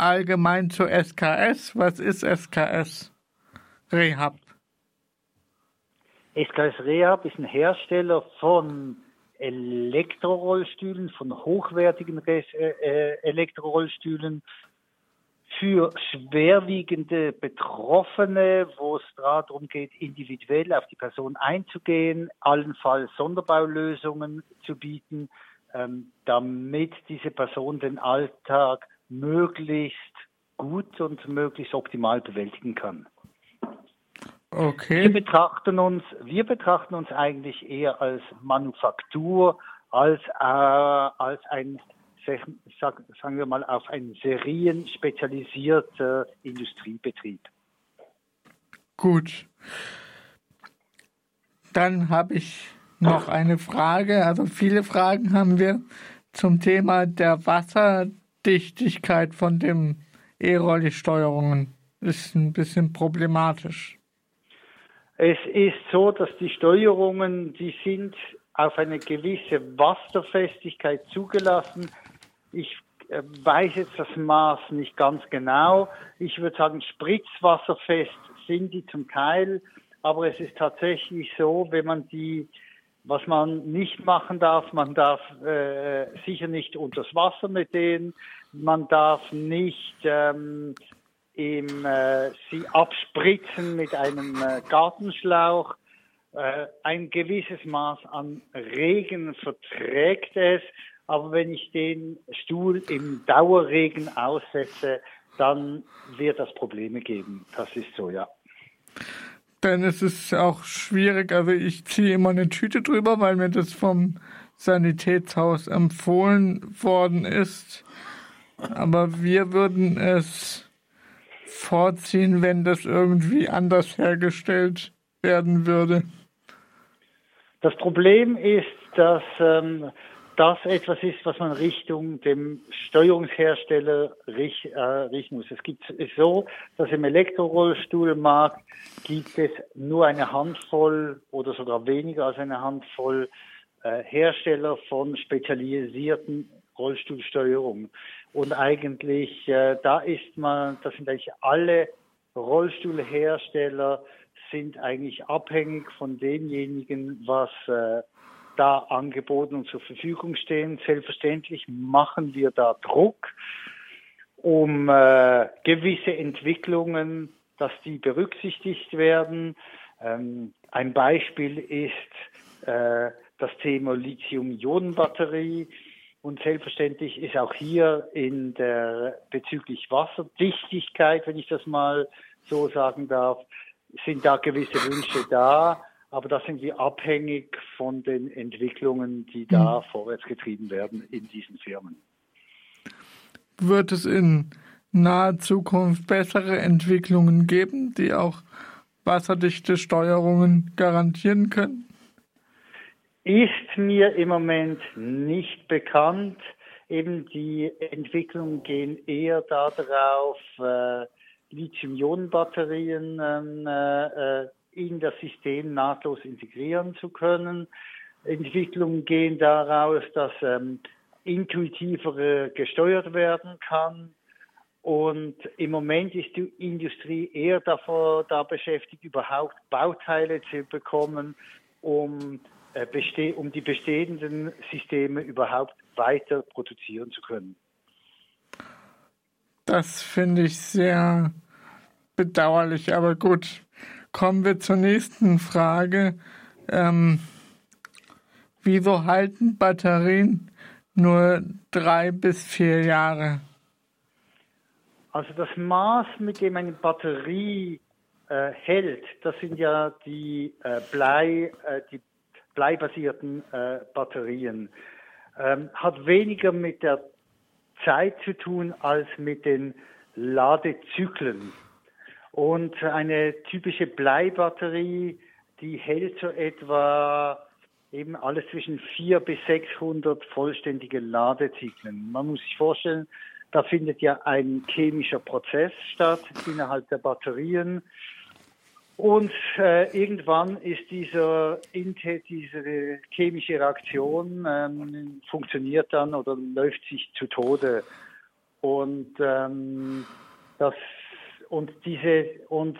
allgemein zu SKS. Was ist SKS Rehab? SKS Rehab ist ein Hersteller von Elektrorollstühlen, von hochwertigen äh, äh, Elektrorollstühlen für schwerwiegende Betroffene, wo es darum geht, individuell auf die Person einzugehen, allenfalls Sonderbaulösungen zu bieten, ähm, damit diese Person den Alltag möglichst gut und möglichst optimal bewältigen kann. Okay. Wir betrachten uns, wir betrachten uns eigentlich eher als Manufaktur als, äh, als ein, sag, sagen wir mal, auf einen Serien spezialisierter Industriebetrieb. Gut. Dann habe ich noch eine Frage. Also viele Fragen haben wir zum Thema der Wasserdichtigkeit von den E-Rolli-Steuerungen. Ist ein bisschen problematisch. Es ist so, dass die Steuerungen, die sind auf eine gewisse Wasserfestigkeit zugelassen. Ich äh, weiß jetzt das Maß nicht ganz genau. Ich würde sagen, spritzwasserfest sind die zum Teil, aber es ist tatsächlich so, wenn man die was man nicht machen darf, man darf äh, sicher nicht unters Wasser mit denen, man darf nicht ähm, im, äh, sie abspritzen mit einem äh, Gartenschlauch. Äh, ein gewisses Maß an Regen verträgt es, aber wenn ich den Stuhl im Dauerregen aussetze, dann wird das Probleme geben. Das ist so, ja. Denn es ist auch schwierig, also ich ziehe immer eine Tüte drüber, weil mir das vom Sanitätshaus empfohlen worden ist. Aber wir würden es vorziehen, wenn das irgendwie anders hergestellt werden würde. Das Problem ist, dass ähm, das etwas ist, was man Richtung dem Steuerungshersteller richt, äh, richten muss. Es gibt es so, dass im Elektrorollstuhlmarkt gibt es nur eine Handvoll oder sogar weniger als eine Handvoll äh, Hersteller von spezialisierten Rollstuhlsteuerungen. Und eigentlich, äh, da ist man, das sind eigentlich alle Rollstuhlhersteller sind eigentlich abhängig von demjenigen, was äh, da angeboten und zur Verfügung stehen. Selbstverständlich machen wir da Druck, um äh, gewisse Entwicklungen, dass die berücksichtigt werden. Ähm, ein Beispiel ist äh, das Thema Lithium-Ionen-Batterie. Und selbstverständlich ist auch hier in der bezüglich Wasserdichtigkeit, wenn ich das mal so sagen darf, sind da gewisse Wünsche da. Aber da sind wir abhängig von den Entwicklungen, die da mhm. vorwärts getrieben werden in diesen Firmen. Wird es in naher Zukunft bessere Entwicklungen geben, die auch wasserdichte Steuerungen garantieren können? Ist mir im Moment nicht bekannt. Eben die Entwicklungen gehen eher darauf, äh, Lithium-Ionen-Batterien ähm, äh, in das System nahtlos integrieren zu können. Entwicklungen gehen daraus, dass ähm, intuitiver gesteuert werden kann. Und im Moment ist die Industrie eher davor da beschäftigt, überhaupt Bauteile zu bekommen, um, äh, um die bestehenden Systeme überhaupt weiter produzieren zu können. Das finde ich sehr bedauerlich, aber gut. Kommen wir zur nächsten Frage. Ähm, wieso halten Batterien nur drei bis vier Jahre? Also das Maß, mit dem eine Batterie äh, hält, das sind ja die äh, Blei, äh, die bleibasierten äh, Batterien, ähm, hat weniger mit der Zeit zu tun als mit den Ladezyklen. Und eine typische Bleibatterie, die hält so etwa eben alles zwischen 400 bis 600 vollständige Ladezyklen. Man muss sich vorstellen, da findet ja ein chemischer Prozess statt innerhalb der Batterien. Und äh, irgendwann ist dieser, diese chemische Reaktion ähm, funktioniert dann oder läuft sich zu Tode. Und ähm, das und diese und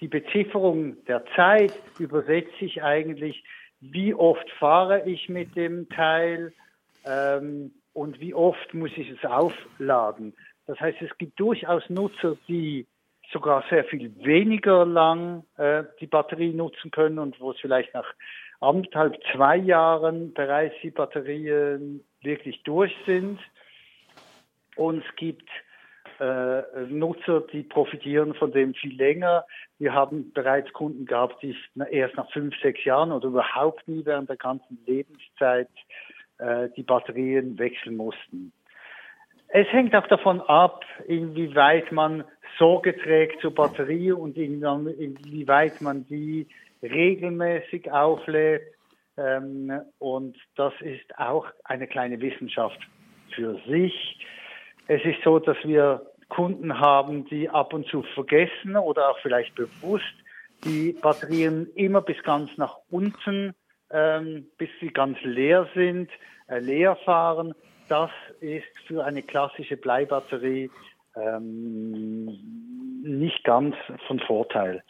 die Bezifferung der Zeit übersetze ich eigentlich, wie oft fahre ich mit dem Teil ähm, und wie oft muss ich es aufladen. Das heißt, es gibt durchaus Nutzer, die sogar sehr viel weniger lang äh, die Batterie nutzen können und wo es vielleicht nach anderthalb, zwei Jahren bereits die Batterien wirklich durch sind. Und es gibt Nutzer, die profitieren von dem viel länger. Wir haben bereits Kunden gehabt, die erst nach fünf, sechs Jahren oder überhaupt nie während der ganzen Lebenszeit äh, die Batterien wechseln mussten. Es hängt auch davon ab, inwieweit man Sorge trägt zur Batterie und inwieweit man die regelmäßig auflädt. Ähm, und das ist auch eine kleine Wissenschaft für sich. Es ist so, dass wir Kunden haben, die ab und zu vergessen oder auch vielleicht bewusst die Batterien immer bis ganz nach unten, ähm, bis sie ganz leer sind, äh, leer fahren. Das ist für eine klassische Bleibatterie ähm, nicht ganz von Vorteil.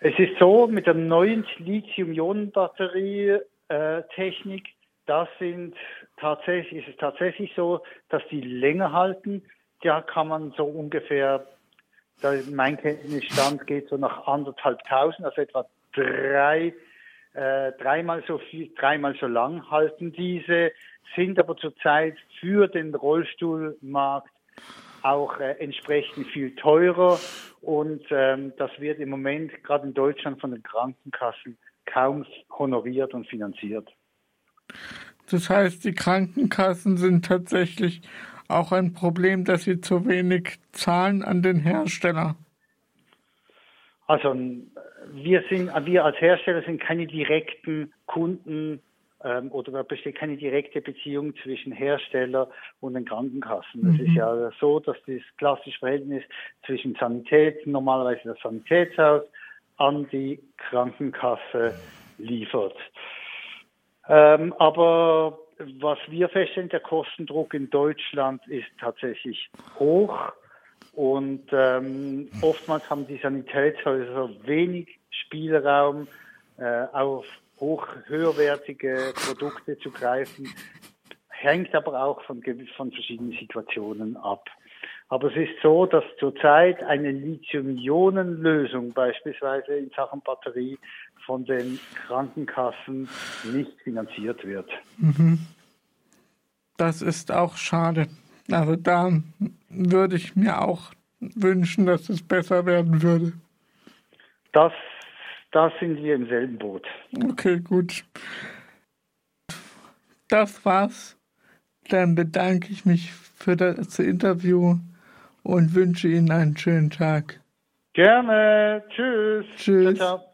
Es ist so, mit der neuen Lithium-Ionen-Batterie-Technik, das sind tatsächlich, ist es tatsächlich so, dass die länger halten. Da kann man so ungefähr, mein Kenntnisstand geht so nach anderthalbtausend, also etwa drei, äh, dreimal so viel, dreimal so lang halten diese, sind aber zurzeit für den Rollstuhlmarkt auch äh, entsprechend viel teurer und ähm, das wird im Moment gerade in Deutschland von den Krankenkassen kaum honoriert und finanziert. Das heißt, die Krankenkassen sind tatsächlich auch ein Problem, dass sie zu wenig zahlen an den Hersteller. Also wir sind, wir als Hersteller sind keine direkten Kunden ähm, oder da besteht keine direkte Beziehung zwischen Hersteller und den Krankenkassen. Es mhm. ist ja so, dass das klassische Verhältnis zwischen Sanität, normalerweise das Sanitätshaus, an die Krankenkasse liefert. Ähm, aber was wir feststellen, der Kostendruck in Deutschland ist tatsächlich hoch und ähm, oftmals haben die Sanitätshäuser wenig Spielraum äh, auf hoch höherwertige Produkte zu greifen, hängt aber auch von, von verschiedenen Situationen ab. Aber es ist so, dass zurzeit eine Lithium-Ionen-Lösung beispielsweise in Sachen Batterie von den Krankenkassen nicht finanziert wird. Mhm. Das ist auch schade. Also da würde ich mir auch wünschen, dass es besser werden würde. Das, da sind wir im selben Boot. Okay, gut. Das war's. Dann bedanke ich mich für das Interview und wünsche Ihnen einen schönen Tag. Gerne. Tschüss. Tschüss. Ciao, ciao.